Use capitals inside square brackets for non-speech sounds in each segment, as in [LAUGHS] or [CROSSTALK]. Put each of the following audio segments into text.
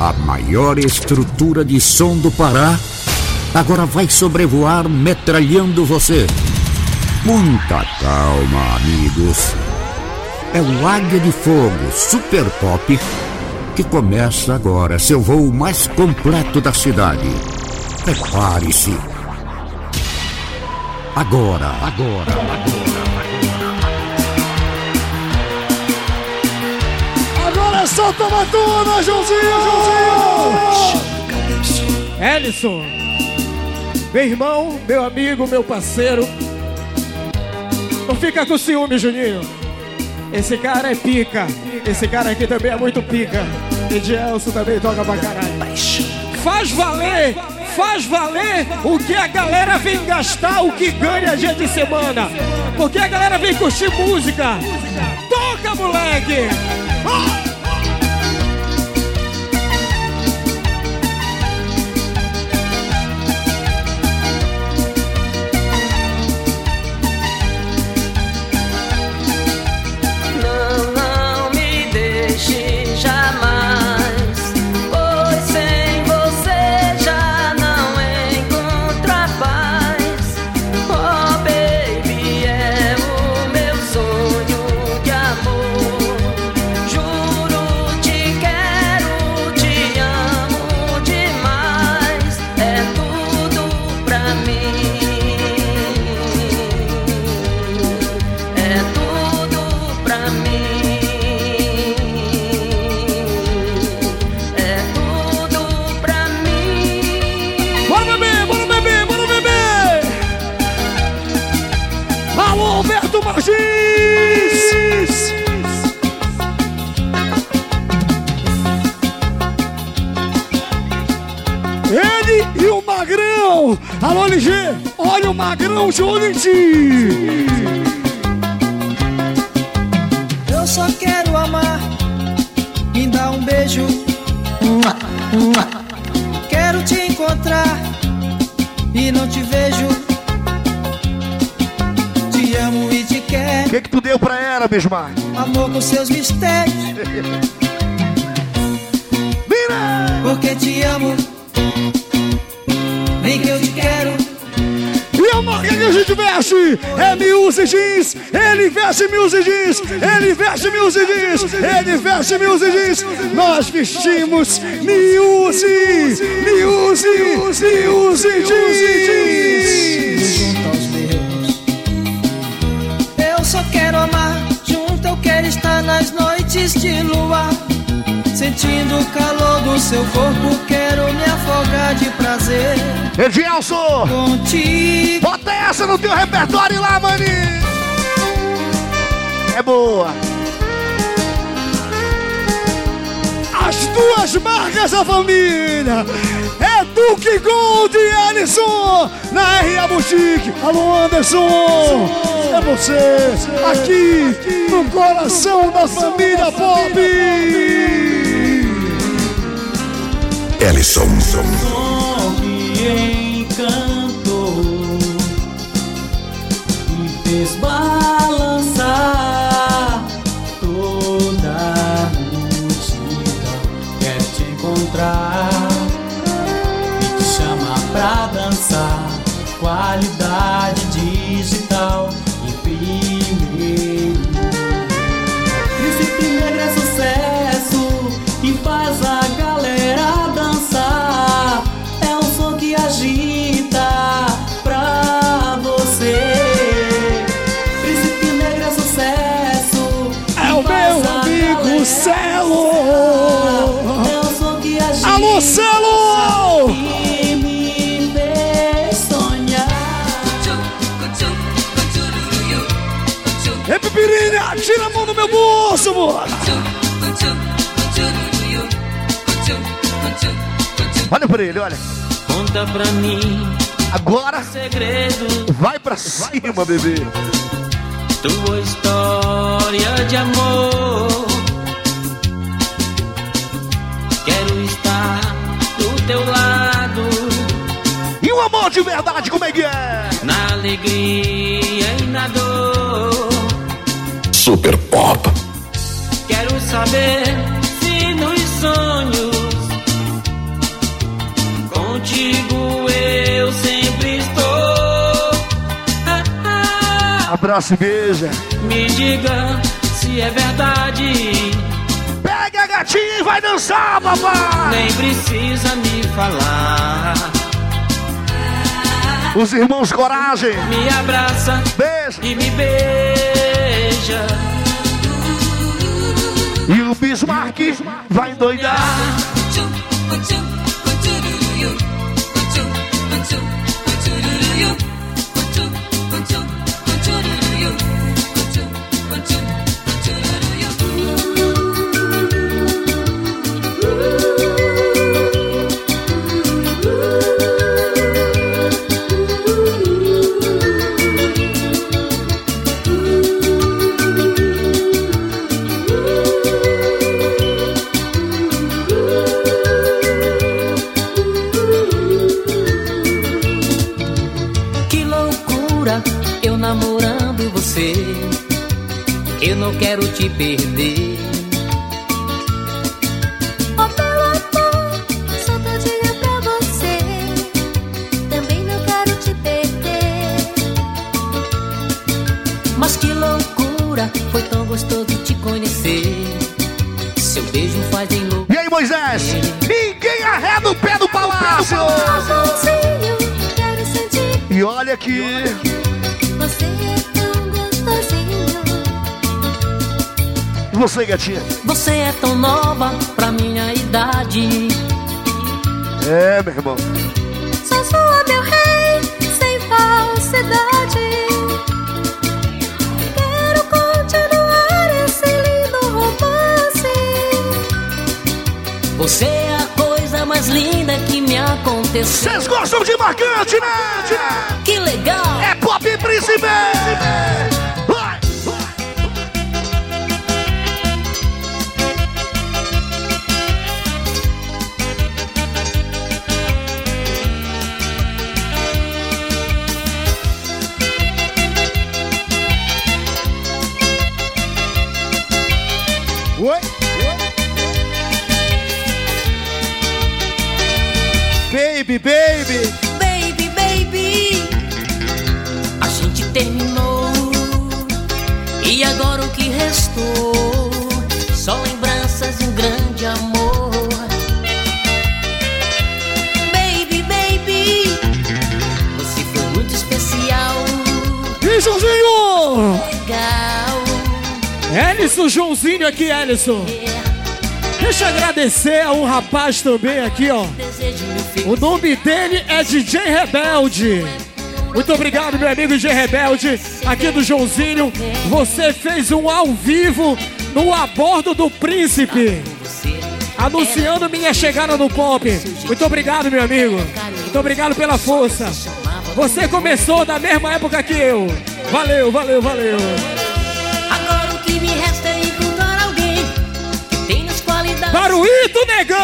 a maior estrutura de som do Pará, agora vai sobrevoar metralhando você. Muita calma, amigos. É o Águia de Fogo Super Pop que começa agora seu voo mais completo da cidade. Prepare-se. Agora, agora, agora. É só tomar tudo, Joãozinho! Joãozinho! Ellison, meu irmão, meu amigo, meu parceiro. Não fica com ciúme, Juninho. Esse cara é pica. Esse cara aqui também é muito pica. E Gelson também toca pra caralho. Faz valer, faz valer o que a galera vem gastar, o que ganha dia de semana. Porque a galera vem curtir música. Toca, moleque! Ah! Alô, LG, olha o magrão de olho em ti. Eu só quero amar, me dá um beijo. Quero te encontrar e não te vejo. Te amo e te quero. O que, que tu deu pra ela, Bismar? Amor com seus mistérios. [LAUGHS] Mira! Porque te amo Vem que eu te quero. E a marca que a gente veste é Music Jeans. Ele veste Music Jeans. Ele veste Music Jeans. Ele veste Music Jeans. Nós vestimos Music. Music. Music Jeans. Junto aos meus. Eu só quero amar. Junto eu quero estar nas noites de lua. Sentindo o calor do seu corpo, quero me afogar de prazer. Contigo. Bota essa no teu repertório lá, maninho! É boa! As duas marcas da família! É Duque Gold e Alisson na RA Boutique. Alô, Anderson! É você, aqui no coração da família Pop! Ellison. Que encantou e fez balançar Olha pra ele, olha. Conta pra mim Agora segredo vai pra cima, bebê. tua história de amor. Quero estar do teu lado, E o amor de verdade, como é que é? na alegria e na dor. Super Pop. Quero saber se nos sonhos Abraço e beija. Me diga se é verdade. Pega a gatinha e vai dançar, papai. Nem precisa me falar. Os irmãos Coragem. Me abraça. Beijo. E me beija. E o Bismarck vai endoidar. Quero te perder. Oh meu amor, sou todinha pra você. Também não quero te perder. Mas que loucura, foi tão gostoso te conhecer. Seu beijo faz em louco. E aí, Moisés? Ninguém arreda o pé do palácio! Olha aqui. Você E você, gatinha? Você é tão nova pra minha idade. É, meu irmão. Sou sua, meu rei, sem falsidade. Quero continuar esse lindo romance. Você é a coisa mais linda que me aconteceu. Vocês gostam de marcante, né? Que É Pop Príncipe! baby, baby. Joãozinho aqui, Ellison. Deixa eu agradecer a um rapaz também aqui, ó. O nome dele é DJ Rebelde. Muito obrigado, meu amigo DJ Rebelde, aqui do Joãozinho. Você fez um ao vivo no Abordo do Príncipe, anunciando minha chegada no pop. Muito obrigado, meu amigo. Muito obrigado pela força. Você começou da mesma época que eu. Valeu, valeu, valeu. Agora o que me resta é as qualidades. Baruíto Negão!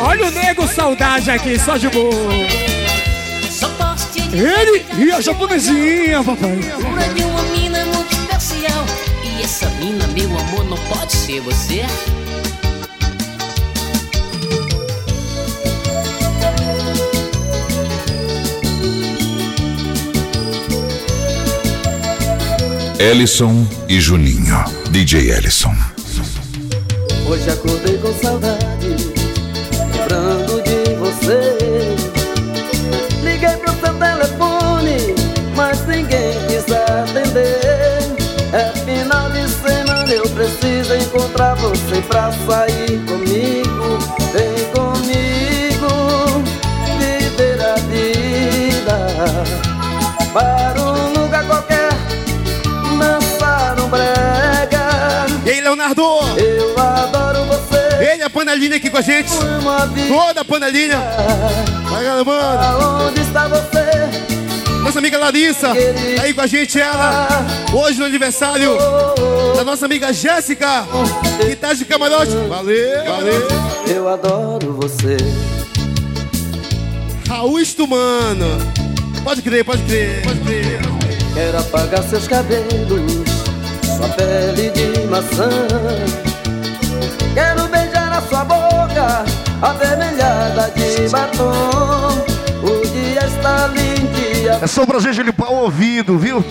Olha o nego saudade aqui, só de boa. Ele e a japonesinha, papai. Uma mina muito especial. E essa mina, meu amor, não pode ser você. Ellison e Juninho. DJ Ellison. Hoje acordei com saudade lembrando de você. Liguei pro seu telefone, mas ninguém quis atender. É final de semana, eu preciso encontrar você pra sair Leonardo? Eu adoro você. Ele, a panelinha aqui com a gente. Toda a panelinha. Vai, mano. Aonde está você? Nossa amiga Larissa, tá aí com a gente, ela. Hoje no aniversário da nossa amiga Jéssica, que tá de camarote. Valeu, valeu. Eu adoro você. Raul Estumano. Pode crer, pode crer, pode crer. Quero apagar seus cabelos, sua pele de maçã. Quero beijar a sua boca, avermelhada de batom. O dia está lindo, É só pra gente limpar o ouvido, viu?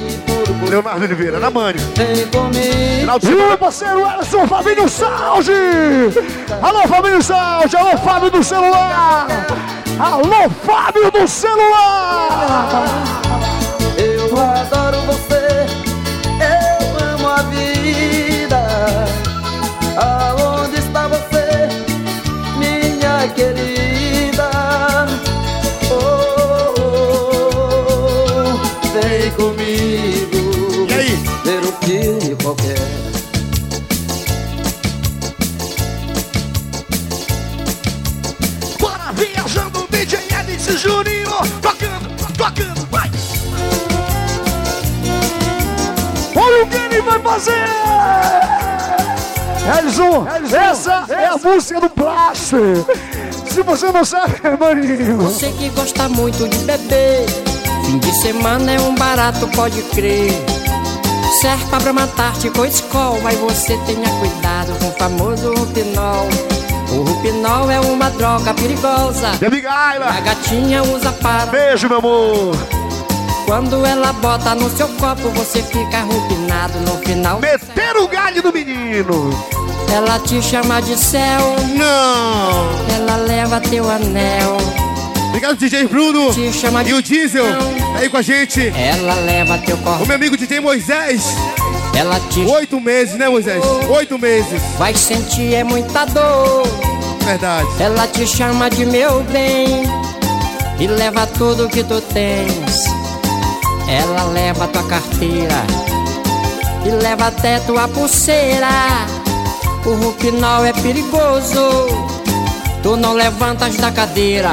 Leonardo Oliveira, na Mani. Vem comigo. Final de semana. o parceiro Ellison Fabinho Salge! Alô, Fabinho Salge! Alô, Fábio do celular! Alô, Fábio do celular! Eu adoro você, vida. Aonde está você, minha querida? Oh, oh, oh, vem comigo. E aí? Ver um filme qualquer. Bora viajando, DJ Alex Juninho. Tocando, tocando, o que ele vai fazer! Ellison, essa é a música do Blaster! Se você não sabe, [LAUGHS] maninho, Você que gosta muito de beber Fim de semana é um barato, pode crer. Serpa pra matar-te com escol Mas você tenha cuidado com o famoso rupinol. O rupinol é uma droga perigosa. Amiga A gatinha usa para Beijo, meu amor. Quando ela bota no seu copo Você fica rupinado no final Meter o galho do menino. Ela te chama de céu Não. Ela leva teu anel Obrigado, DJ Bruno. Te chama de E o Diesel, Não. tá aí com a gente. Ela leva teu O corpo meu amigo DJ Moisés. Ela te Oito meses, né, Moisés? Oito meses. vai sentir é muita dor Verdade. Ela te chama de meu bem e leva tudo que tu tens. Ela leva tua carteira e leva até tua pulseira. O rupinol é perigoso, tu não levantas da cadeira.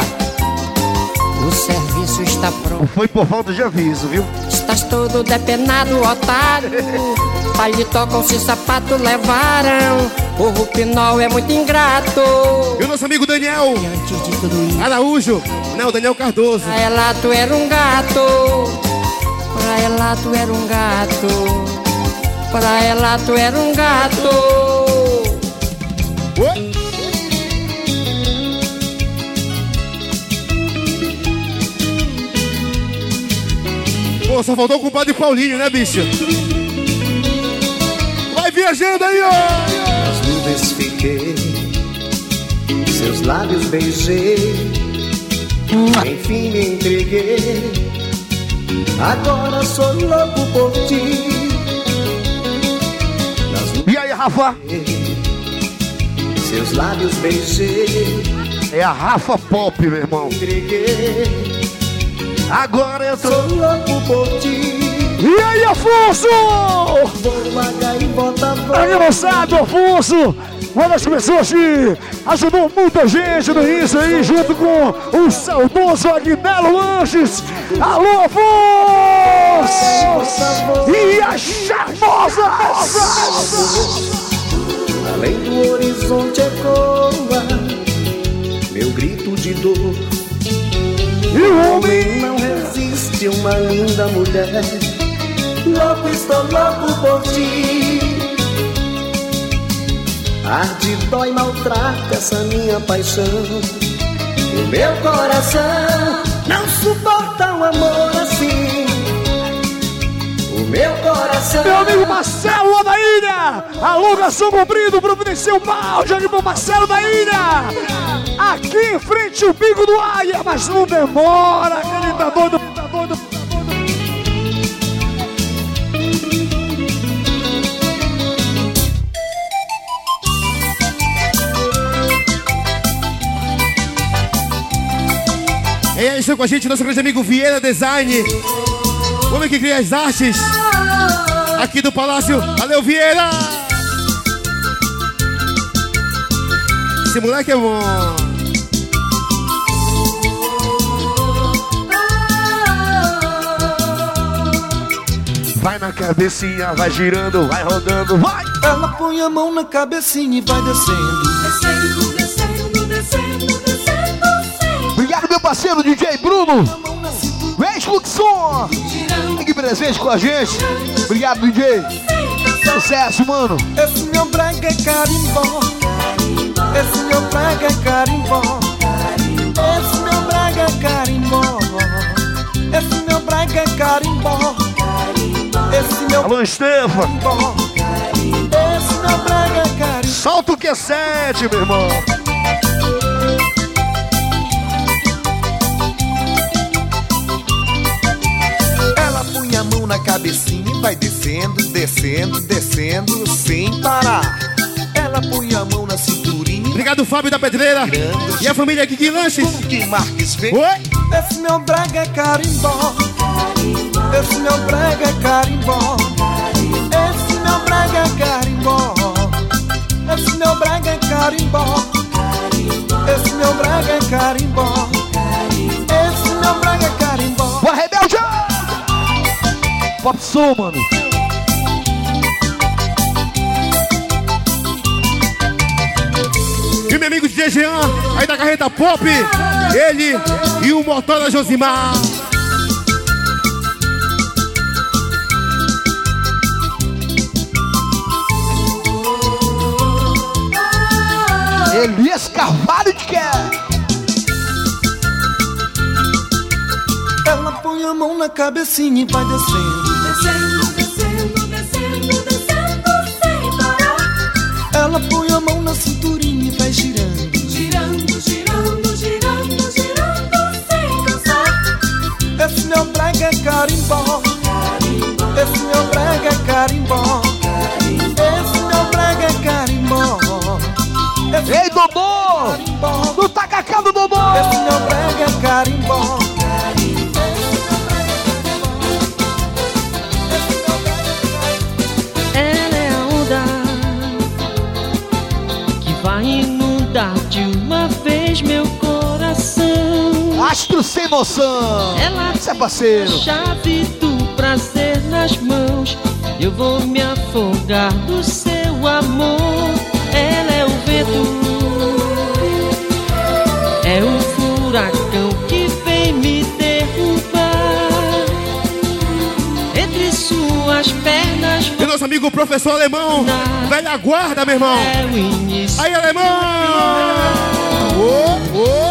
O serviço está pronto, Foi por falta de aviso, viu? estás todo depenado, otário. Paletó com esse sapato levaram. O rupinol é muito ingrato. E o nosso amigo Daniel E antes de tudo isso. Araújo. Não, Daniel Cardoso. Ela tu era um gato. Pra ela tu era um gato. Pra ela tu era um gato. Oi. Pô, só faltou o compadre Paulinho, né, bicho? Vai viajando aí, ó! As nuvens fiquei, seus lábios beijei, enfim me entreguei. Agora sou louco por ti. E aí, Rafa? seus lábios beijei, É a Rafa Pop, meu irmão. entreguei. Agora eu tô. Sou louco por ti. E aí, Afonso? Vou H e bota Aí, moçada, Afonso, uma das pessoas que ajudou muita gente no início aí, junto com o saudoso Aguinaldo Lanches. Alô, Afonso! E a charmosa! Além do horizonte ecoa meu grito de dor. E o homem Não resiste uma linda mulher. Louco, estou louco por ti. Arde, dói, maltrata essa minha paixão. O meu coração não suporta um amor assim. O meu coração. Meu amigo Marcelo da ilha! Alô, garçom comprido, providencia o balde ali pro Marcelo da ilha! Aqui em frente o bico do Águia, mas não demora, que ele tá doido, Com a gente, nosso grande amigo Vieira Design. O homem que cria as artes aqui do Palácio. Valeu, Vieira! Esse moleque é bom. Vai na cabecinha, vai girando, vai rodando, vai! Ela põe a mão na cabecinha e vai. Descendo, parceiro DJ Bruno! Ex-Luxon! Fique presente com a gente! Obrigado, DJ! Sucesso, mano! Esse meu brega é carimbó. Esse meu brega é carimbó. Esse meu brega é carimbó. Esse meu brega é carimbó. Esse meu Alô, Estefa. Esse meu brega é carimbó. Solta o que é sete, meu irmão. Na cabecinha e vai descendo, descendo, descendo, sem parar. Ela põe a mão na cinturinha. Obrigado, Fábio da Pedreira. E a família Kiki Lanches. Que Marques vem. Oi? Esse meu brega é carimbó. Esse meu brega é carimbó. Esse meu brega é carimbó. Esse meu brega é carimbó. Esse meu brega é carimbó. Pop Soul, mano. E o meu amigo DJ Jean, aí da carreta Pop. Ele e o Motora Josimar. Elias Carvalho de quer. Ela põe a mão na cabecinha e vai descendo. Descendo, descendo, descendo, descendo sem parar. Ela põe a mão na cinturinha e vai girando. Girando, girando, girando, girando sem cansar. Esse meu brega é carimbó. Esse meu brega é carimbó. Esse meu brega é carimbó. Esse Ei, Dodô! No tacacá do sem noção! Ela Isso é parceiro! a chave do prazer nas mãos. Eu vou me afogar do seu amor. Ela é o vento, é o furacão que vem me derrubar. Entre suas pernas E nosso amigo professor alemão. Velha guarda, meu irmão. é. Aí, alemão! Ô, ô.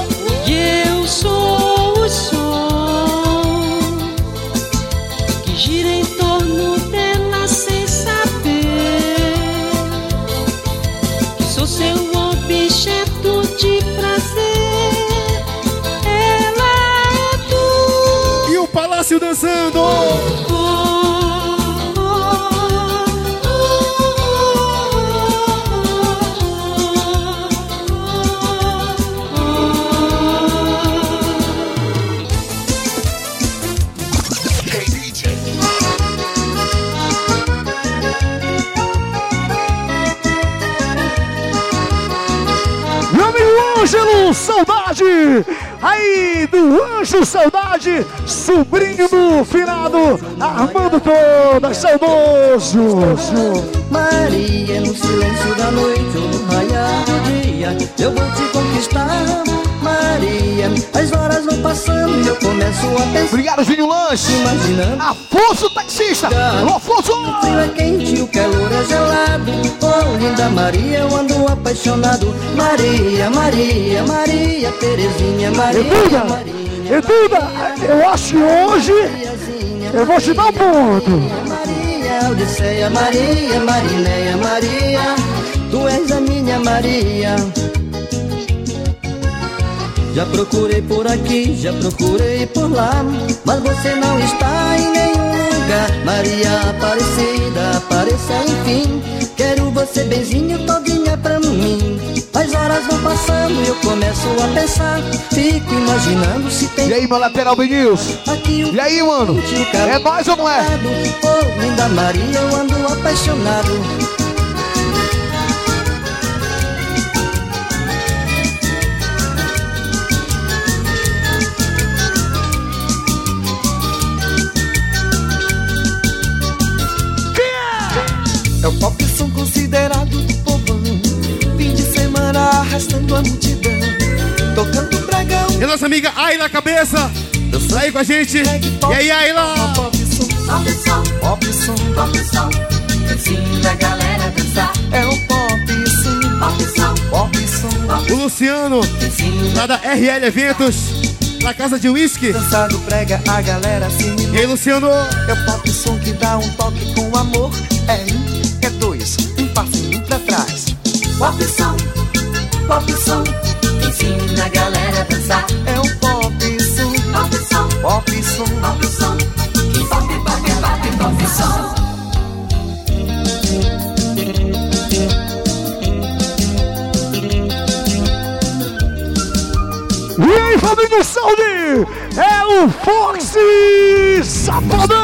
Dançando. Ângelo, saudade! Aí do Anjo Saudade, sobrinho do finado, armando todas, saudoso! Maria, no silêncio da noite no raiar do dia, eu vou te conquistar. Maria, as horas vão eu começo a pensar. Obrigado, Júnior Lanche! Imaginando. Afonso Taxista! Alô, Afonso! O frio é quente, o calor é gelado. Oh, linda Maria, eu ando apaixonado. Maria, Maria, Maria, Terezinha, Maria, Eduda! Maria. Eduda, eu acho que hoje eu vou te dar um ponto! Maria, Odisseia, Maria, Marineia, Maria, tu és a minha Maria. Já procurei por aqui, já procurei por lá, mas você não está em nenhum lugar. Maria Aparecida, apareça enfim. Quero você benzinho, todinha pra mim. As horas vão passando e eu começo a pensar. Fico imaginando se tem. E aí, meu lateral Benils? Aqui o E aí, mano? É nós ou não é? Linda Maria, eu ando apaixonado. É o pop som considerado do povão. Fim de semana arrastando a multidão. Tocando bragão. E a nossa amiga Ayla Cabeça. Tá aí com a gente. E aí, Ayla? Pop som, Pop som, pop som. pop som, ensina a galera a dançar. É o pop som, Pop som, pop som. O Luciano, lá da RL Eventos. Na casa de whisky. Dançado prega a galera se E aí, Luciano? É o pop som que dá um toque com amor. É um, é dois, um passinho pra trás. Pop som, pop som, ensina a galera a dançar. É o pop som, Pop som, pop som. pop som, pop, pop, pop, pop som. E aí, família Saúde! É o Foxy Safadão!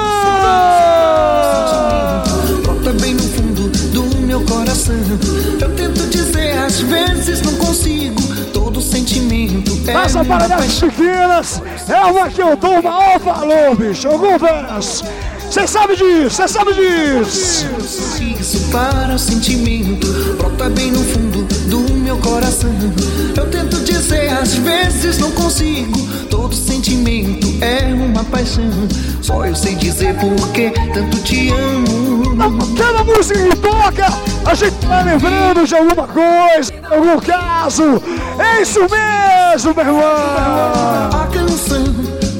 Meu coração. Eu tento dizer, às vezes não consigo. Todo sentimento é Essa parada das pequenas é uma que eu dou o maior valor, bicho. Confesso. Você sabe disso, você sabe disso. Isso para o sentimento brota bem no fundo do meu coração. Eu tento dizer, às vezes não consigo. Todo sentimento é uma paixão. Só eu sei dizer porque tanto te amo. Cada música que toca, a gente vai lembrando de alguma coisa, algum caso. É isso mesmo, meu irmão. A canção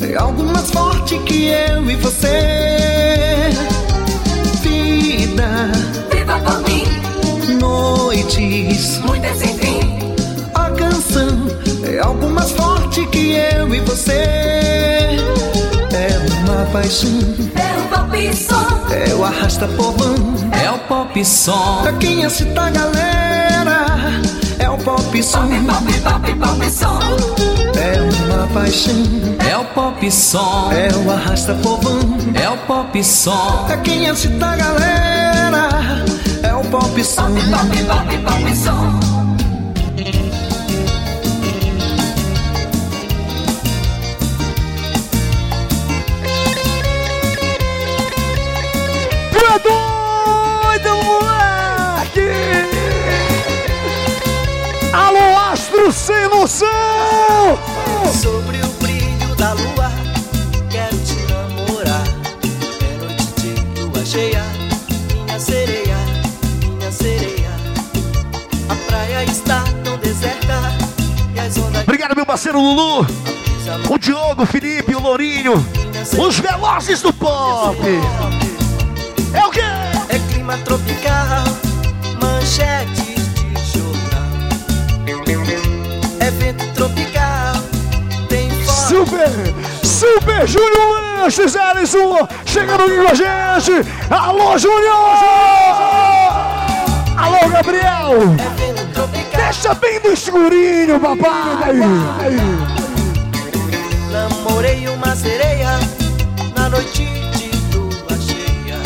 é algo mais forte que eu e você. Vida, Viva por mim, noites. muitas sem fim. A canção é algo mais forte que eu e você. É paixão, É o pop som, é o arrasta povão. é o pop som. Pra quem assista a galera, é o pop som. Pop, pop, pop som. É uma paixão, É o pop som, é o arrasta povão. é o pop som. Pra quem assista a galera, é o pop som. Pop, pop, pop som. Noção! Sobre o brilho da lua, quero te namorar. É noite de lua cheia, minha sereia, minha sereia. A praia está tão deserta e as ondas Obrigado, meu parceiro Lulu, o Diogo, o Felipe, o Lourinho, os velozes do pop. É o quê? é clima tropical, manchete vento tropical, tem forte. Super, Super Júnior Lanches, Ellison, chegando aqui com a gente. Alô, Júnior! Alô, Gabriel! É vento tropical, Deixa bem no escurinho, papai! namorei uma sereia na noite de lua cheia.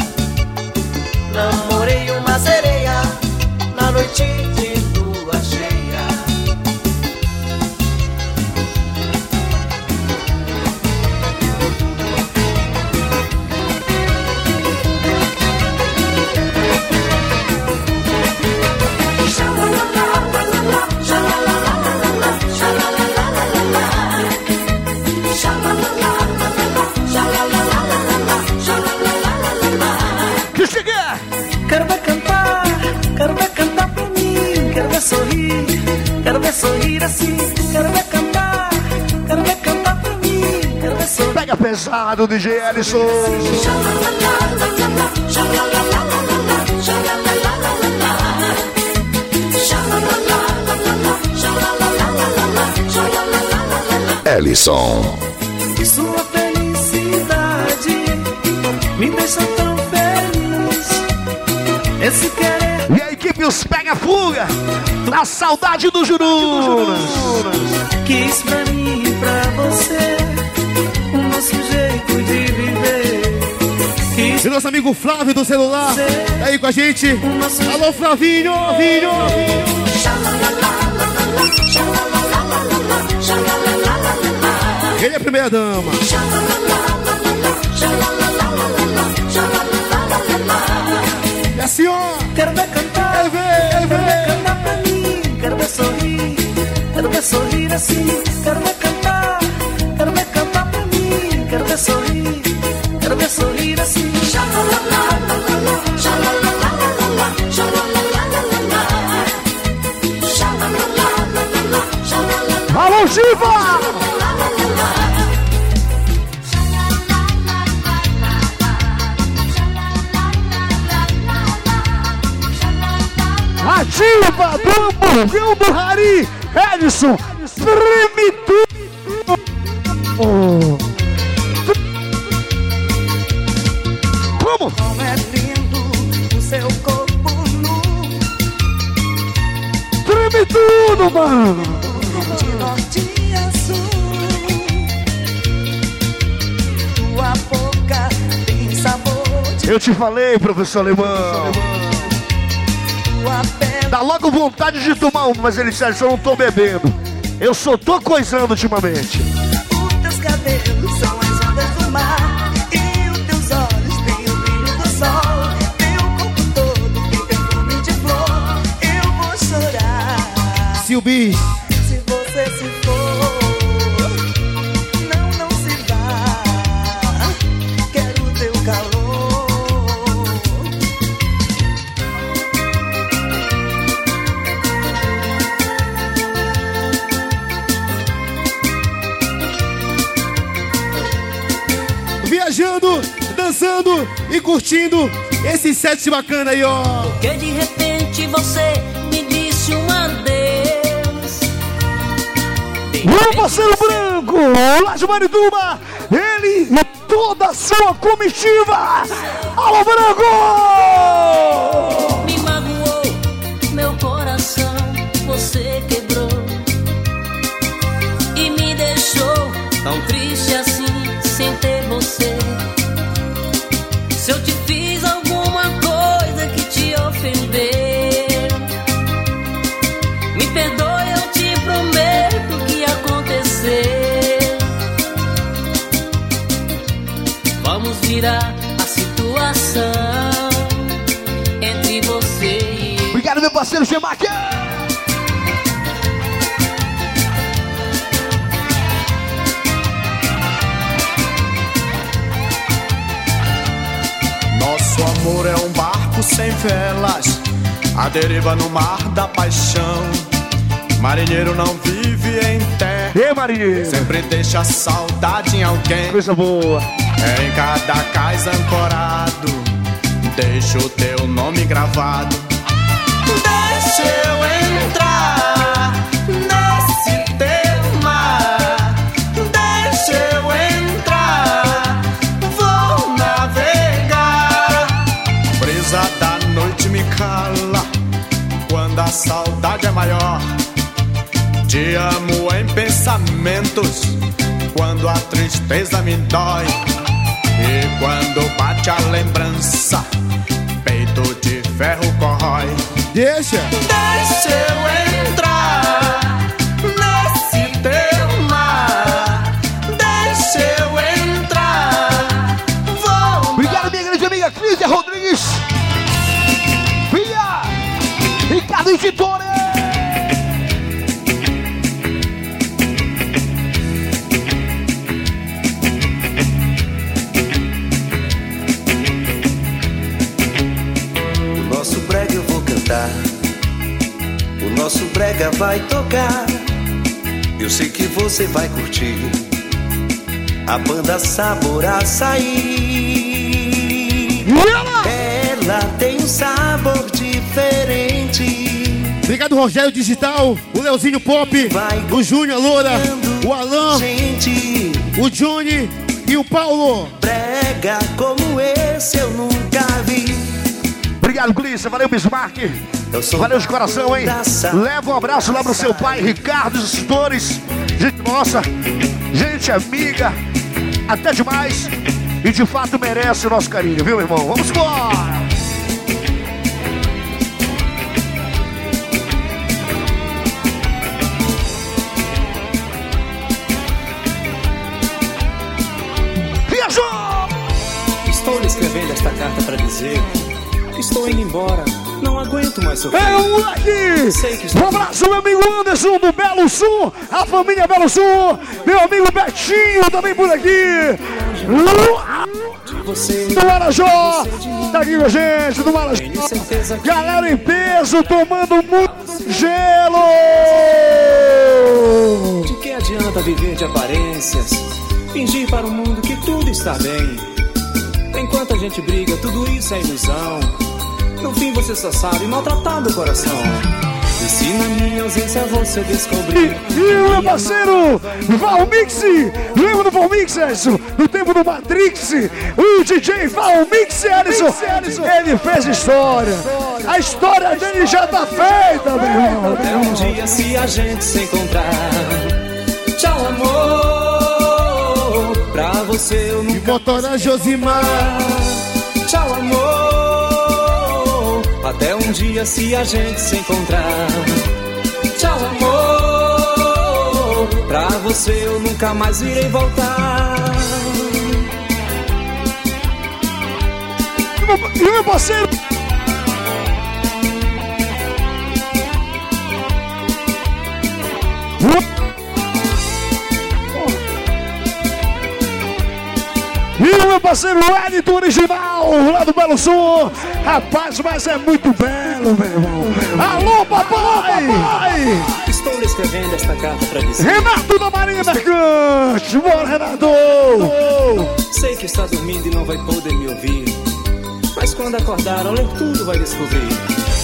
Namorei uma sereia na noite de sorrir assim. Quero ver cantar, quero ver cantar pra mim. Quero ver sorrir. Pega pesado, DJ Ellison! Ellison. E sua felicidade me deixa tão feliz. Esse querer E a equipe os pega fuga na saudade do Jurunas. quis pra mim e pra você o nosso jeito de viver. Quis E nosso amigo Flávio do celular, tá aí com a gente. Alô, Flavinho, Vinho, Ele é a primeira dama. E a senhora? Ver cantar, pra mim. Quero sorrir, quero sorrir assim. Quero cantar, quero cantar pra mim. Quero sorrir, quero sorrir assim. Alô, Giva! Elevador Burgão do Rari, Edson, tudo. Oh. Vamos! Como é lindo o seu corpo nu Treme tudo, mano! de norte a sul. Tua boca tem sabor Eu te falei, professor Alemão. tua pele. Dá logo vontade de tomar um, mas ele disse, eu não tô bebendo. Eu só tô coisando ultimamente. Os teus cabelos são as ondas do mar. E os teus olhos têm o brilho do sol. Teu corpo todo tem perfume de flor. Eu vou chorar. Silbis. Dançando e curtindo esse set bacana aí, ó. Que de repente você me disse um adeus. Repente parceiro você branco, de Marituba, ele e toda a sua comitiva. Alô, branco! Parceiro Gemac. Nosso amor é um barco sem velas, a deriva no mar da paixão. Marinheiro não vive em terra, Ei, marinheiro. sempre deixa saudade em alguém. Coisa boa. É em cada cais ancorado, deixa o teu nome gravado. Cala quando a saudade é maior. Te amo em pensamentos quando a tristeza me dói. E quando bate a lembrança, peito de ferro corrói. Deixa. Deixa eu vai tocar. Eu sei que você vai curtir. A banda Sabor Açaí. Ela tem um sabor diferente. Obrigado, Rogério Digital, o Leozinho Pop, o Júnior Loura, o Alan, Gente, o Johnny e o Paulo. brega como esse eu nunca vi. Obrigado, Clícia. Valeu, Bismarck. Valeu de coração, hein? Leva um abraço lá pro seu pai, Ricardo, tutores. Gente nossa, gente amiga, até demais. E de fato merece o nosso carinho, viu, irmão? Vamos embora! Viajou! Estou lhe escrevendo esta carta para dizer estou indo embora. Não aguento mais sofrer. É o moleque! Um abraço, meu amigo Anderson do Belo Sul, a família Belo Sul, meu amigo Betinho também por aqui. Do Marajó, tá aqui com a gente, do Marajó. Galera em peso, tomando muito gelo. De que adianta viver de aparências? Fingir para o mundo que tudo está bem. Enquanto a gente briga, tudo isso é ilusão. No fim você só sabe maltratar do coração. E se na minha ausência você descobrir E o meu parceiro? Valmix, lembra do Valmix, Edson? No tempo do Matrix, o DJ Valmix, Edson, ele fez história. A história dele já tá feita, meu irmão. Até um dia se a gente se encontrar. Tchau amor. Pra você eu nunca Motora Josimar. Tchau amor dia se a gente se encontrar. Tchau amor. Pra você eu nunca mais irei voltar. E meu parceiro E o meu parceiro Wellington Original, lá do Belo Sul. Rapaz, mas é muito belo, meu irmão. Alô, papai! papai! Estou lhe escrevendo esta carta pra dizer. Renato da Marinha Mercante! Bora, Renato! Sei que está dormindo e não vai poder me ouvir. Mas quando acordar, ao ler tudo vai descobrir.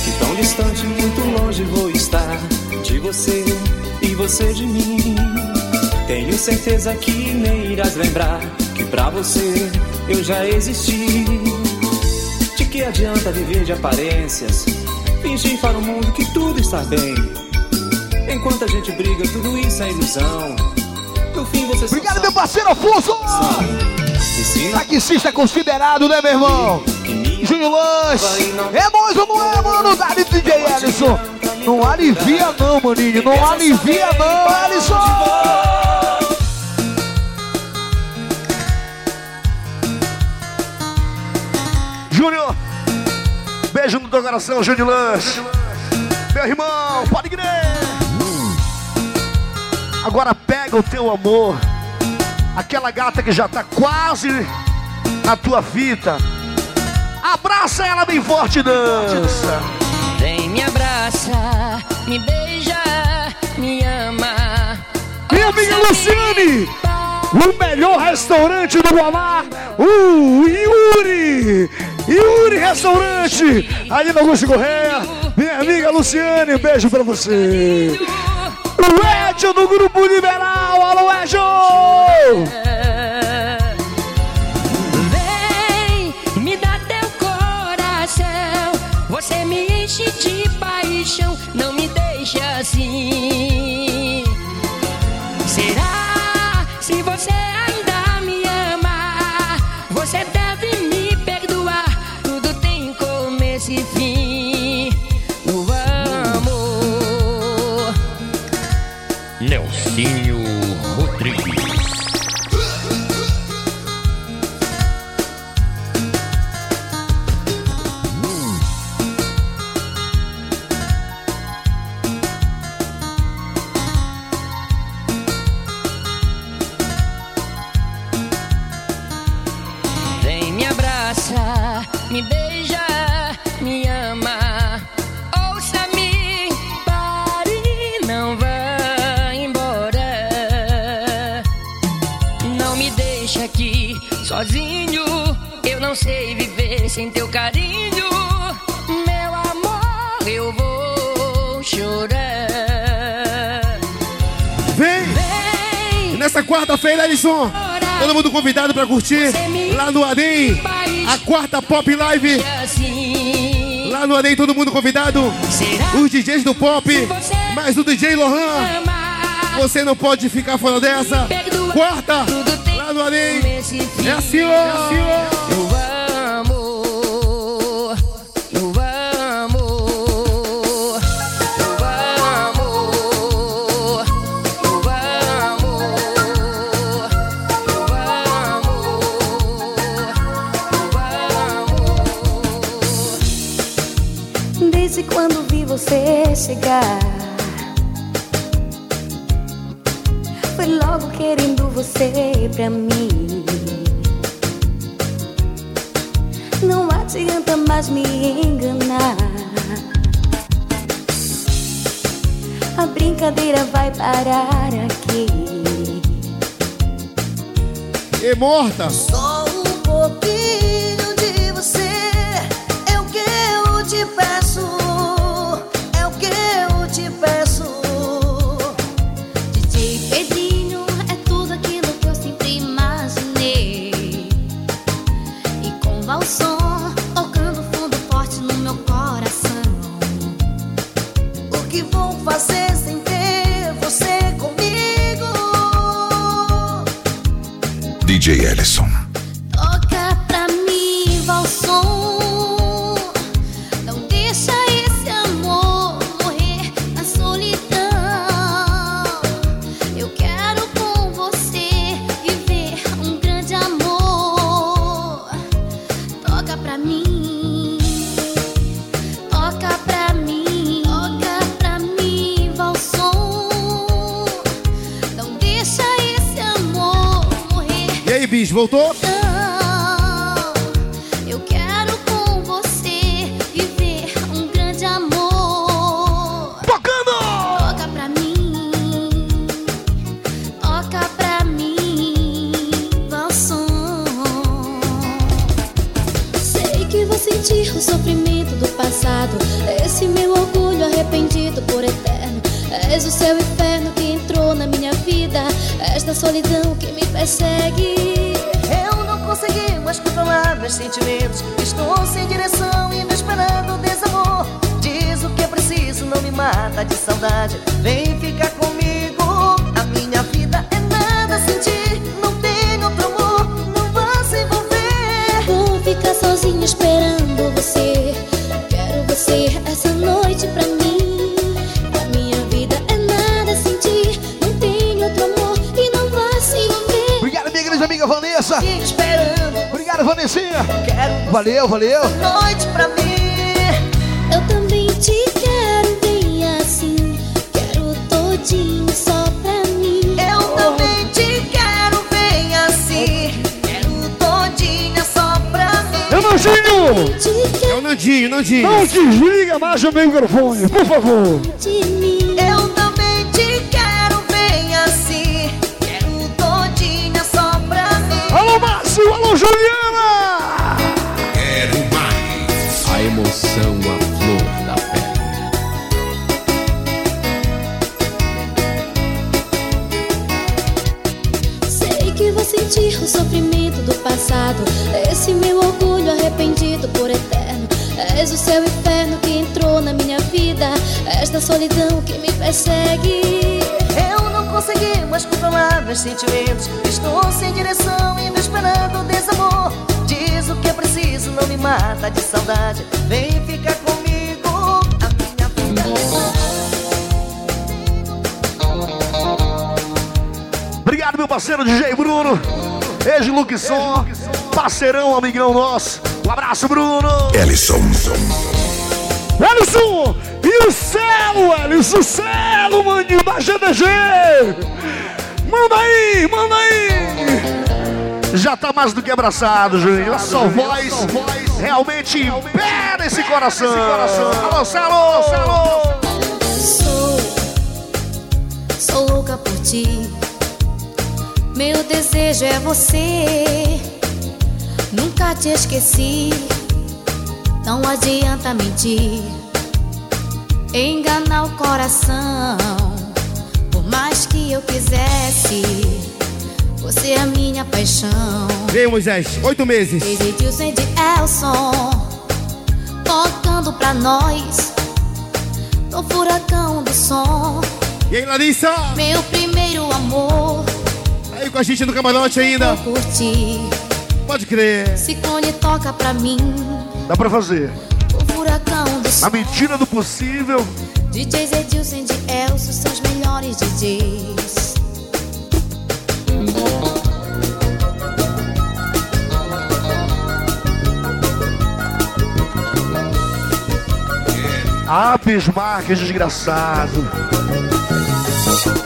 Que tão distante, muito longe vou estar de você e você de mim. Tenho certeza que nem irás lembrar que pra você eu já existi. De que adianta viver de aparências? Fingir para o mundo que tudo está bem. Enquanto a gente briga, tudo isso é ilusão. No fim você Obrigado, meu parceiro Afonso! Taxista considerado, né, meu irmão? Júnior Lanche. É ou não é, mano? Dali DJ Ellison. Não alivia não, maninho. Não alivia não, Ellison. Júnior. Beijo no teu coração, Júnior Lanche. Meu irmão, pode crer. Agora pega o teu amor. Aquela gata que já tá quase na tua fita. Abraça ela bem forte e dança. Vem, me abraça, me beija, me ama. Minha amiga Luciane, o melhor restaurante do Guamá, o Yuri. Yuri Restaurante, ali no Augusto Correia. Minha amiga Luciane, um beijo pra você. O Edson do Grupo Liberal, alô Edson! Vem, me dá teu coração. Você me enche de paixão. Não me deixe assim. Sem teu carinho. Meu amor, eu vou chorar. Vem! E nessa quarta-feira, Alisson, todo mundo convidado pra curtir lá no Adem, a quarta Pop Live. Lá no Adem, todo mundo convidado. Os DJs do Pop, mais o DJ Lohan. Você não pode ficar fora dessa. Quarta, lá no Adem. É assim, ó. É assim, ó. Você chegar, foi logo querendo você pra mim. Não adianta mais me enganar. A brincadeira vai parar aqui. E morta. Só um pouquinho És o seu inferno que entrou na minha vida. Esta solidão que me persegue. Eu não consegui mais controlar meus sentimentos. Estou sem direção me esperando desamor. Diz o que é preciso, não me mata de saudade. Vem ficar comigo. Quero Valeu, valeu. noite pra mim. Eu também te quero bem assim. Quero todinho só pra mim. Eu também te quero bem assim. Quero todinha só pra mim. É o Nandinho! É o Nandinho, Nandinho. Não desliga mais o microfone, por favor. de mim. Eu também te quero bem assim. Quero todinha só pra mim. Alô, Márcio! Alô, Juliana! Emoção, a flor da pele. Sei que vou sentir o sofrimento do passado. Esse meu orgulho arrependido por eterno. És o seu inferno que entrou na minha vida. Esta solidão que me persegue. Eu não consegui mais controlar meus sentimentos. Estou sem direção e me esperando desamor. Diz o que é preciso, não me mata de saudade. Vem ficar comigo. A minha vida Obrigado, meu parceiro DJ Bruno. Ex Luxon, parceirão, amigão nosso. Um abraço, Bruno. Ellison. Ellison! E o Celo, Ellison, o Celo, maninho da GDG! Manda aí, manda aí! Já tá mais do que abraçado, Juninho. A sua voz realmente impera esse coração. Alô, Celo, Celo! Sou, sou louca por ti. Meu desejo é você. Nunca te esqueci. Não adianta mentir, enganar o coração. Por mais que eu quisesse, você é a minha paixão. Vem, Moisés, oito meses. Desde Edilson de Elson, tocando pra nós, no furacão do som. E aí, Larissa? Meu primeiro amor, Aí com a gente no camarote ainda. curtir. Pode crer. Ciclone toca pra mim, Dá pra fazer. o furacão do som. Na medida do possível. DJs Edilson de Elson são os melhores DJs. Ah, Bismarck, desgraçado.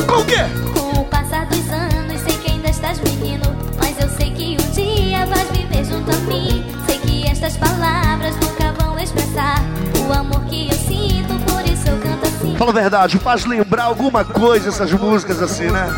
Com o quê? Com o passar dos anos, sei que ainda estás menino. Mas eu sei que um dia vais viver junto a mim. Sei que estas palavras nunca vão expressar o amor que eu sinto, por isso eu canto assim. Fala a verdade, faz lembrar alguma coisa essas músicas assim, né?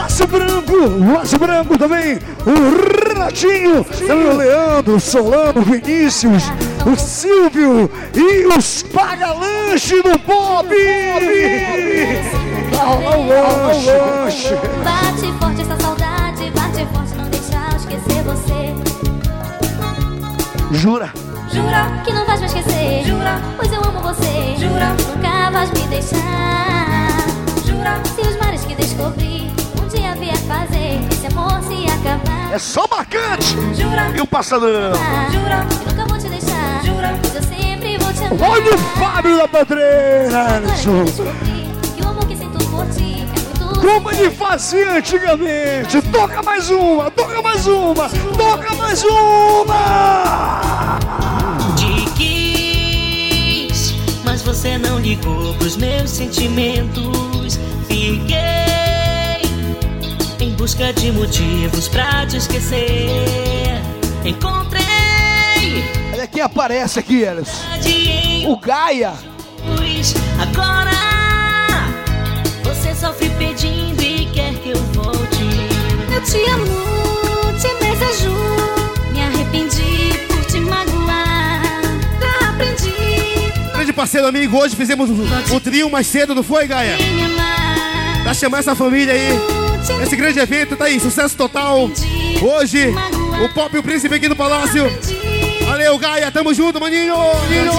O Márcio Branco, o Márcio Branco também, o Renatinho, o Leandro, o Solano, o Vinícius, o Silvio e os Pagalanche do Pop! Ao lanche! Bate forte essa saudade, bate forte, não deixar eu esquecer você. Jura? Jura que não vais me esquecer, jura, pois eu amo você, jura, nunca vais me deixar. Jura, se os mares que descobri vier fazer esse amor se acabar. É só marcante! Jura, E o passadão? jura, que nunca vou te deixar, jura, eu sempre vou te amar. Olha o Fábio da Pedreira! Que o amor que sinto por ti é muito Como ele fazia antigamente! Toca mais uma! Toca mais uma! Toca mais uma! Te quis, mas você não ligou pros meus sentimentos. Fiquei busca de motivos pra te esquecer. Encontrei Olha quem aparece aqui, Alisson! O Gaia! Agora você sofre pedindo e quer que eu volte. Eu te amo, te desejo. Me arrependi por te magoar. Já aprendi Grande parceiro amigo, hoje fizemos o, o trio mais cedo, não foi, Gaia? Pra chamar essa família aí. Esse grande evento tá aí, sucesso total. Hoje, o Pop e o Príncipe aqui no Palácio. Valeu, Gaia, tamo junto, maninho! maninho.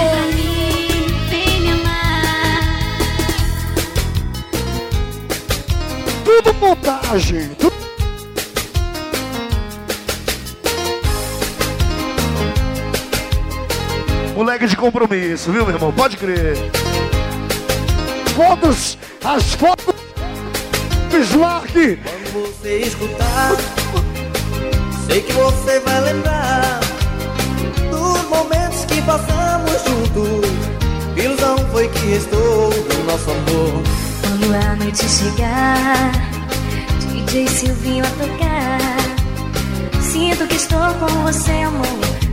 Tudo montagem! Moleque de compromisso, viu, meu irmão? Pode crer. Fotos, as fotos. Bismarck! Quando você escutar, sei que você vai lembrar dos momentos que passamos juntos. Ilusão foi que restou do nosso amor. Quando a noite chegar, DJ Silvinho a tocar. Sinto que estou com você, amor.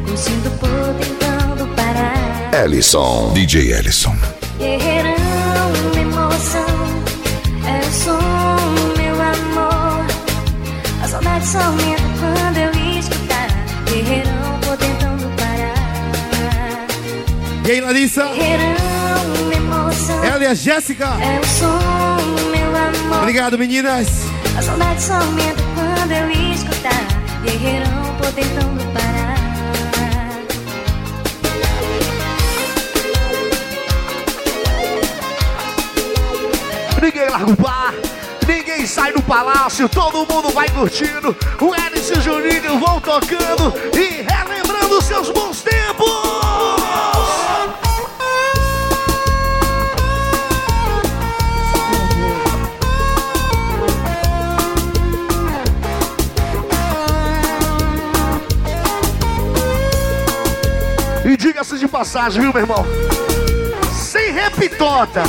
Curtindo por tentando parar. Ellison, DJ Ellison. Guerreirão, E aí, Larissa? Guerreirão, emoção. Ela e a Jéssica. É o som, meu amor. Obrigado, meninas. A saudade só aumenta quando eu escutar. Guerreirão, tô tentando parar. Ninguém larga o bar, ninguém sai do palácio, todo mundo vai curtindo. O Elis e o Juninho vão tocando e relembrando seus bons tempos. Diga-se de passagem, viu, meu irmão? Sem repitota.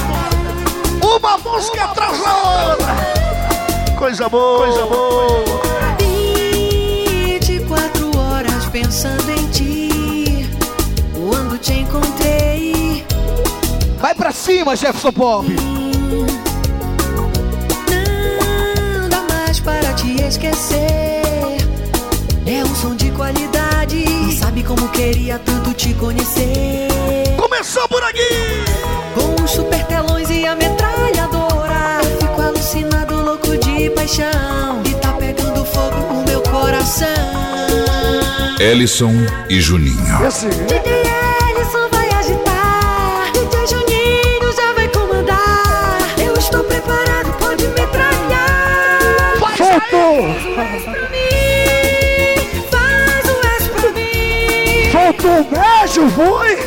Uma música atrás da outra. Coisa boa, coisa boa. 24 horas pensando em ti. Quando te encontrei, Vai pra cima, Jefferson Pop. não dá mais para te esquecer. É um som de qualidade. Não sabe como queria tanto te conhecer. Começou por aqui. Com os super telões e a metralhadora. Eu fico alucinado, louco de paixão. E tá pegando fogo o meu coração. Ellison e Juninho. E assim, DJ Ellison vai agitar. DJ Juninho já vai comandar. Eu estou preparado, pode metralhar. soltou. Um beijo, foi.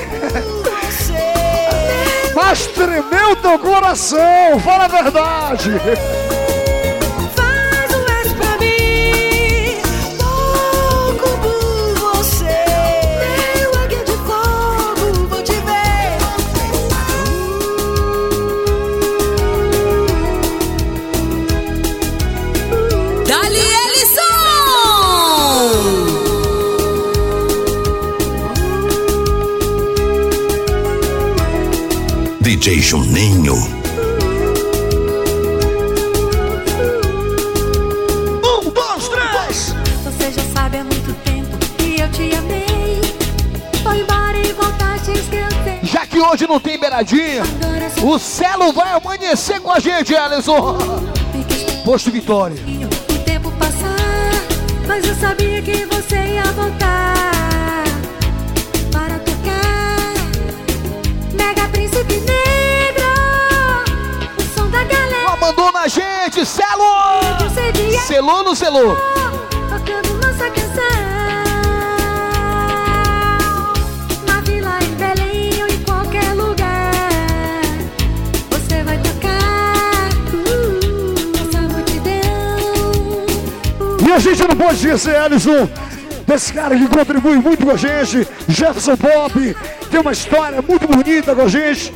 Mas tremeu teu coração, fala a verdade. DJ Juninho. Um, dois, três. Você já sabe há muito tempo que eu te amei. Foi embora e voltaste esquecer. Já que hoje não tem beiradinha, o céu vai amanhecer com a gente, Alisson. Posto Vitória. O tempo passar, mas eu sabia que você ia voltar. gente, selo! Selou é. no selou? Tocando nossa canção. Na vila em Belém ou em qualquer lugar. Você vai tocar. Uh, nossa multidão. E a gente não pode dizer, Alisson. Desse cara que contribui muito com a gente, Jefferson Pop, tem uma história muito bonita com a gente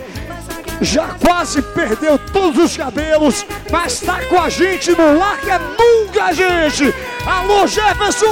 já quase perdeu todos os cabelos, mas está com a gente, no lar que é nunca, gente! Alô, Jefferson!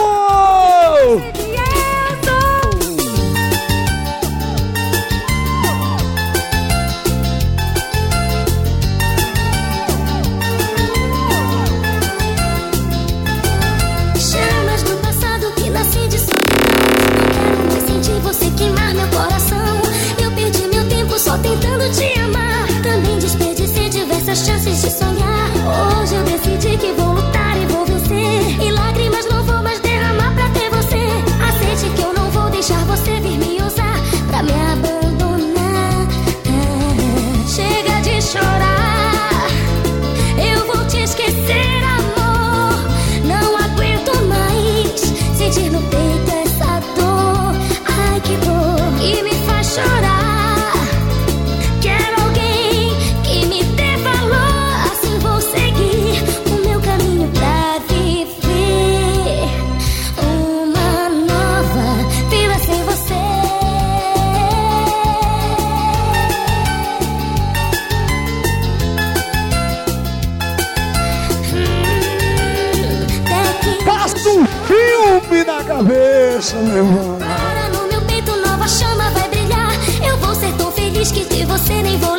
Agora no meu peito, nova chama vai brilhar. Eu vou ser tão feliz que de você nem vou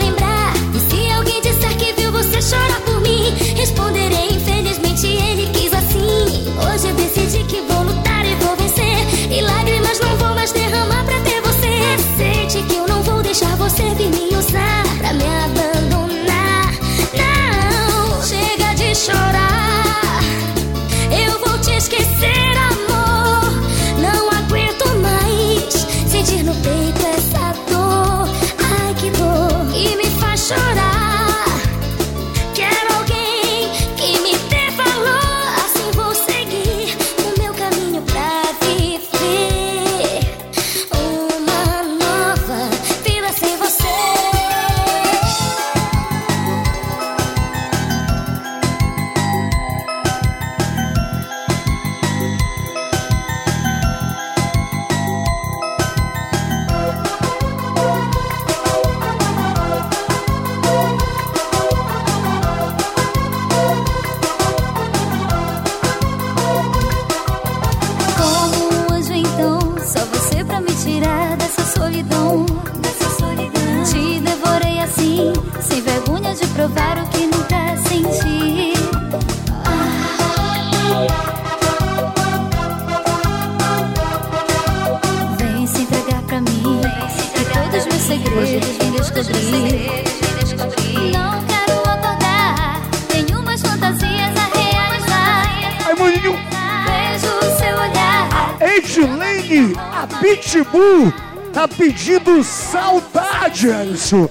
Eu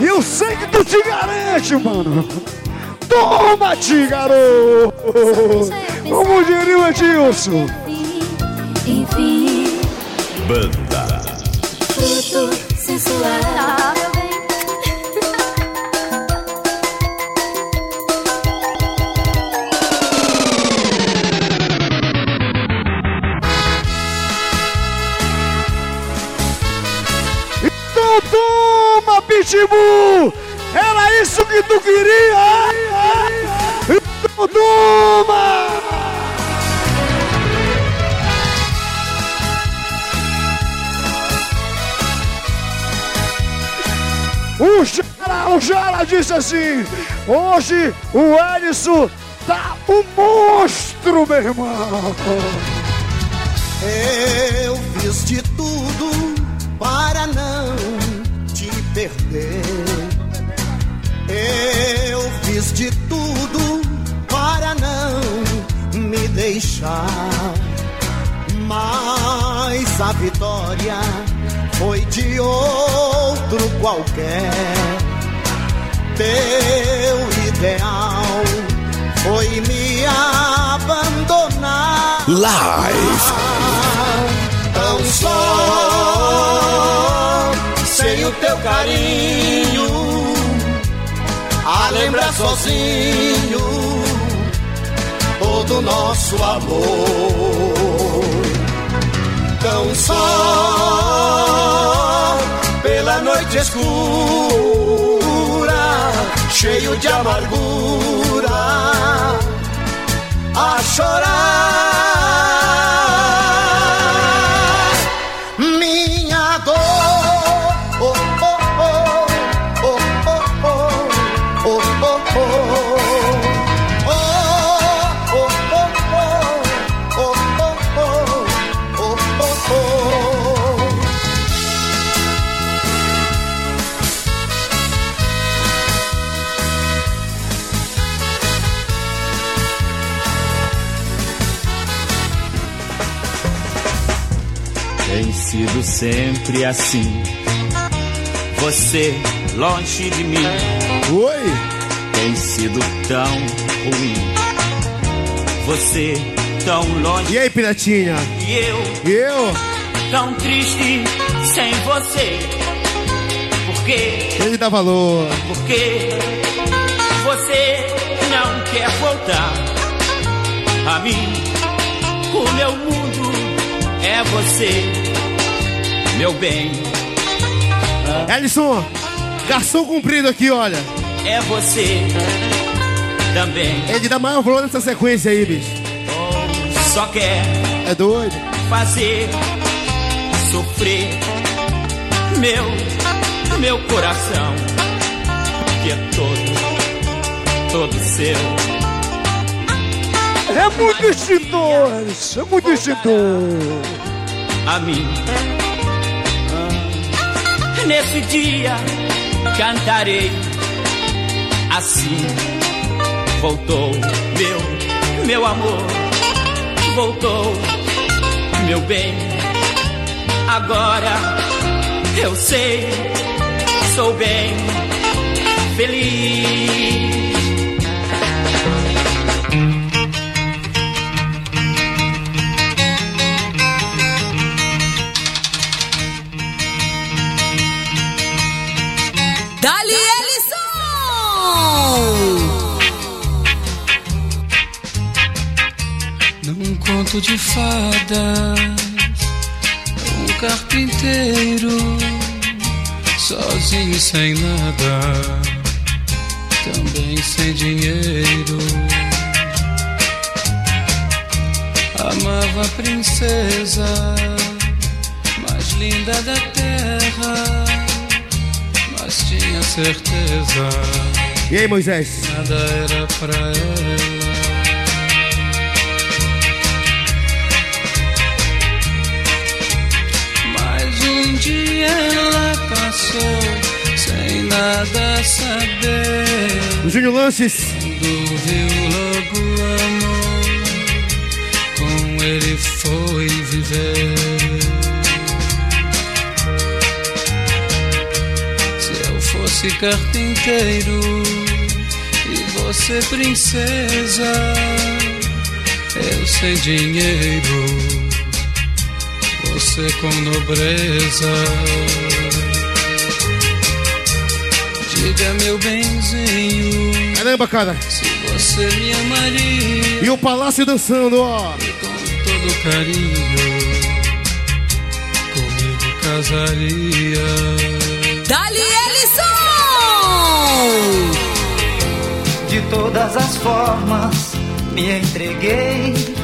E o sangue te garante, mano. Toma, te garoto. Como diria o Edilson. Enfim. tu queria! Duma! O Jara, o Jara disse assim: hoje o Alisson tá um monstro, meu irmão. Eu fiz de tudo fiz de tudo para não me deixar. Mas a vitória foi de outro qualquer. Teu ideal foi me abandonar. Live. Tão só sem o teu carinho a lembrar sozinho todo nosso amor. Tão só, pela noite escura, cheio de amargura, a chorar. Sempre assim. Você longe de mim. Oi! Tem sido tão ruim. Você tão longe. E aí, Piratinha? E eu. E eu? Tão triste sem você. Por quê? Ele dá valor. Porque você não quer voltar a mim. O meu mundo é você, meu bem. Ellison, garçom comprido aqui, olha. É você também. Ele dá maior valor nessa sequência aí, bicho. Só quer É doido. fazer sofrer meu, meu coração, que é todo, todo seu. É muito extintor, é muito extintor. a mim. Nesse dia cantarei assim. Voltou meu, meu amor, voltou meu bem. Agora eu sei, sou bem feliz. Conto de fadas, um carpinteiro, sozinho sem nada, também sem dinheiro. Amava a princesa mais linda da terra, mas tinha certeza. E aí, Moisés? Nada era pra ela. Dia ela passou sem nada saber. O Júnior Lanches. Quando viu logo o amor, com ele foi viver. Se eu fosse carpinteiro e você princesa, eu sem dinheiro, você com nobreza. Diga meu benzinho, Caramba, cara. se você me amaria E o Palácio dançando, ó. com todo carinho, comigo casaria. Dali Ellison! De todas as formas me entreguei.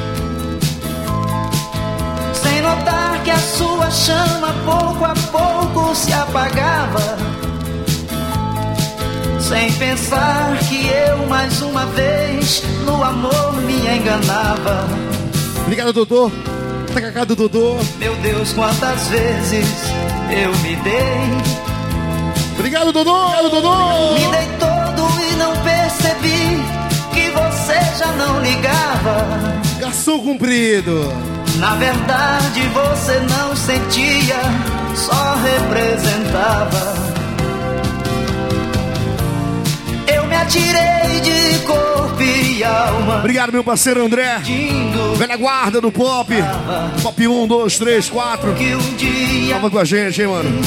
A sua chama pouco a pouco se apagava. Sem pensar que eu mais uma vez no amor me enganava. Obrigado, Dodô. Tacacá do Dodô. Meu Deus, quantas vezes eu me dei. Obrigado, Dodô. Obrigado, Dodô. Me dei todo e não percebi que você já não ligava. Garçom cumprido. Na verdade você não sentia, só representava. Eu me atirei de corpo e alma. Obrigado, meu parceiro André. Velha guarda do pop. Pop 1, 2, 3, 4. Que um dia Tava com a gente, hein, mano?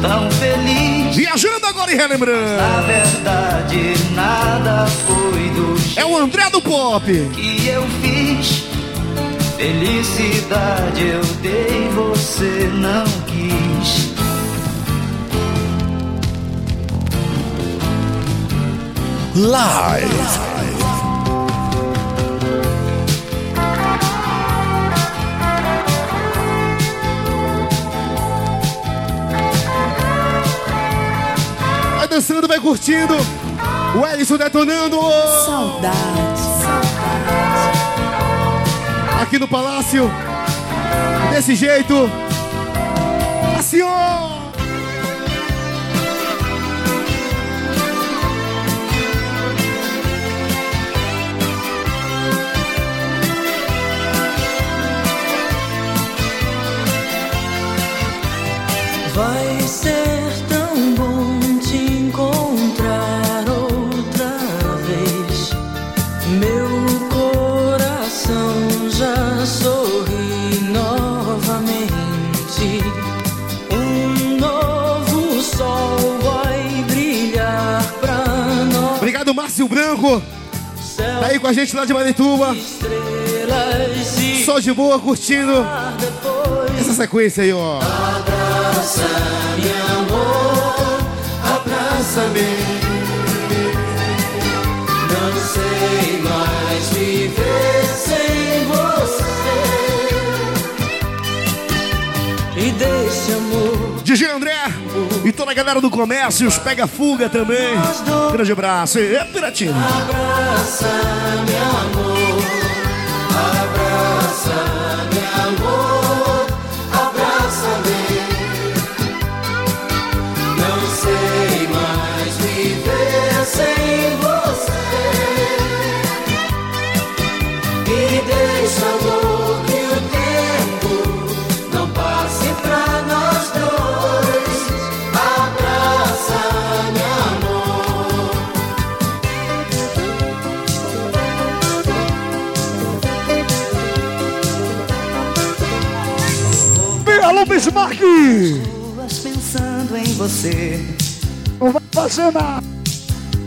tão feliz. Viajando agora e relembrando. Na verdade, nada foi do É o André do pop. que eu fiz. Felicidade eu dei, você não quis. Live. Vai dançando, vai curtindo. O Ellison detonando. Saudade, Aqui no Palácio. Desse jeito. Assim, ó. Aí com a gente lá de Marituba. Só de boa, curtindo essa sequência aí, ó. Abraça-me, amor, abraça-me. Não sei mais viver sem você. E desse amor DJ André e toda a galera do comércio, os Pega Fuga também. Grande abraço. É Piratinho. Abraça-me, amor. Abraça-me, amor. Alô, Bismarck! Ruas pensando em você. Não vai fazer nada.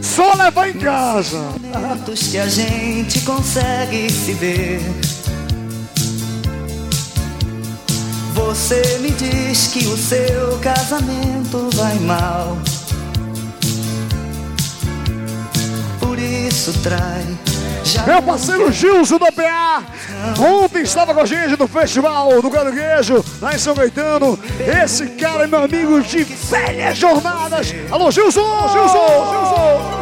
Só levar em casa. Momentos que a gente consegue se ver. Você me diz que o seu casamento vai mal. Por isso trai. Meu parceiro Gilson do PA. Ontem estava com a gente no festival do Caranguejo, lá em São Caetano. Esse cara é meu amigo de velhas jornadas. Alô, Gilson! Gilson!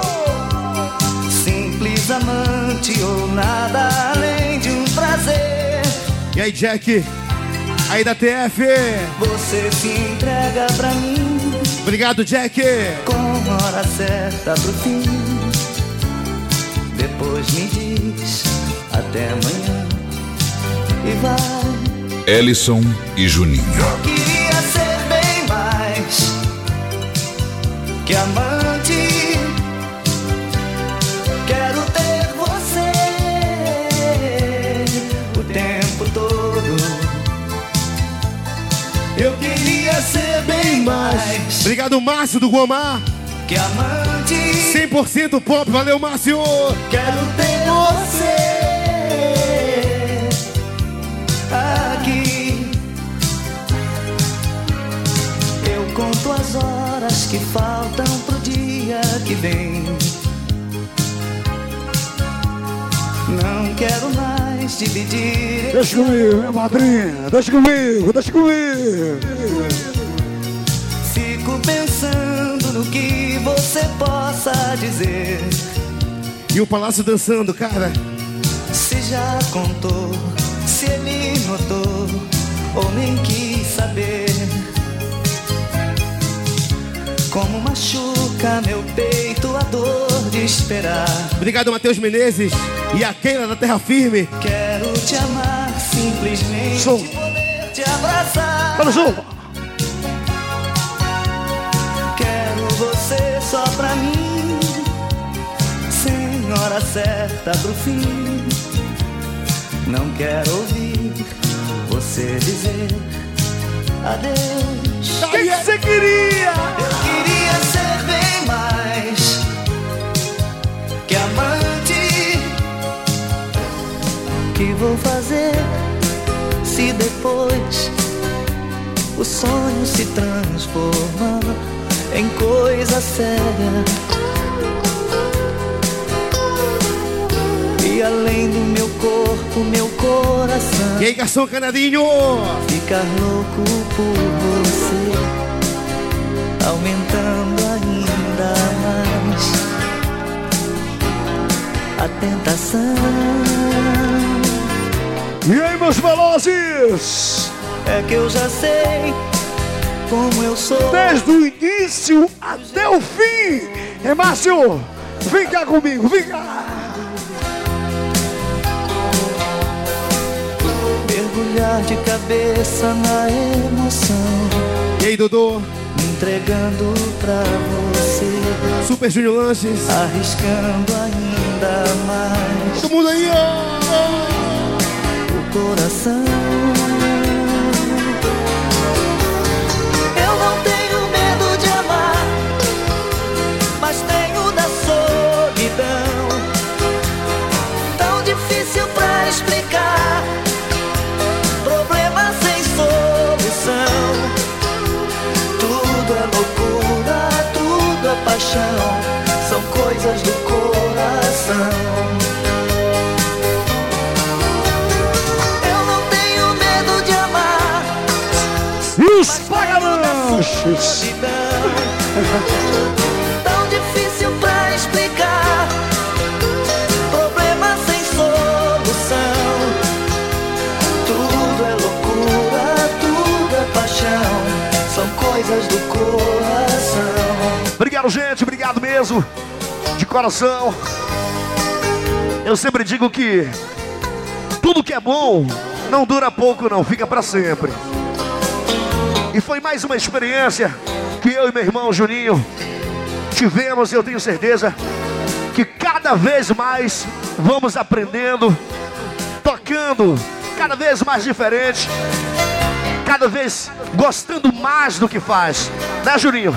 Simples amante ou nada além de um prazer. E aí, Jack? Aí da TF. Você se entrega pra mim Obrigado, Jack. com hora certa pro fim. Depois me diz até amanhã e vai. Ellison e Juninho. Queria ser bem mais que amante. Quero ter você o tempo todo. Eu queria ser bem mais Obrigado, Márcio do Guamá. que amante. 100% pop. Valeu, Márcio. Quero ter você aqui. Eu conto as horas que faltam pro dia que vem. Não quero mais dividir. Deixa comigo, minha madrinha. Deixa comigo, deixa comigo. Fico pensando no que você possa dizer. E o Palácio dançando, cara. Se já contou, se ele notou, ou nem quis saber. Como machuca meu peito a dor de esperar. Obrigado, Matheus Menezes. E a Keila da Terra Firme. Quero te amar, simplesmente Som. poder te abraçar. Vamos, Zoom. Só pra mim, sem hora certa pro fim. Não quero ouvir você dizer adeus. O que você queria? Eu queria ser bem mais que amante. Que vou fazer se depois o sonho se transformar em coisa séria? E além do meu corpo, meu coração E aí, garçom canadinho? ficar louco por você, aumentando ainda mais a tentação. E aí, meus velozes? É que eu já sei como eu sou. Desde o início até o fim. É Márcio, vem cá comigo, vem cá. Mergulhar de cabeça na emoção, E aí, Dodô? entregando pra você, Super Júnior Lanches. arriscando ainda mais Todo mundo aí, ó. o coração. Explicar, problema sem solução. Tudo é loucura, tudo é paixão, são coisas do coração. Eu não tenho medo de amar. Os pagalanches? Obrigado, gente, obrigado mesmo. De coração. Eu sempre digo que tudo que é bom não dura pouco, não, fica pra sempre. E foi mais uma experiência que eu e meu irmão Juninho tivemos, e eu tenho certeza que cada vez mais vamos aprendendo, tocando cada vez mais diferente, cada vez gostando mais do que faz, né, Juninho?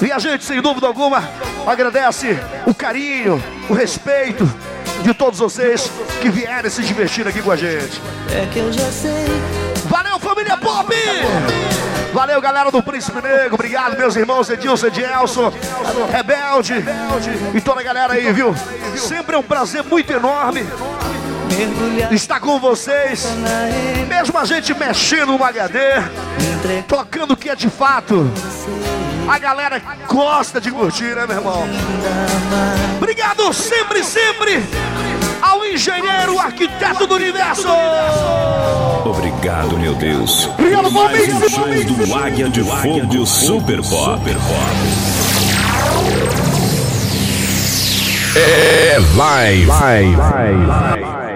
E a gente, sem dúvida alguma, agradece o carinho, o respeito de todos vocês que vieram se divertir aqui com a gente. É que eu já sei. Valeu, família Pop! Valeu, galera do Príncipe Negro. Obrigado, meus irmãos Edilson, Edielson, Rebelde e toda a galera aí, viu? Sempre é um prazer muito enorme estar com vocês. Mesmo a gente mexendo no HD, tocando o que é de fato. A galera gosta de curtir, né, meu irmão? Obrigado sempre, sempre ao engenheiro, arquiteto do universo. Obrigado, meu Deus. Obrigado, mais um show do Águia de Fogo Super Pop. É live. live.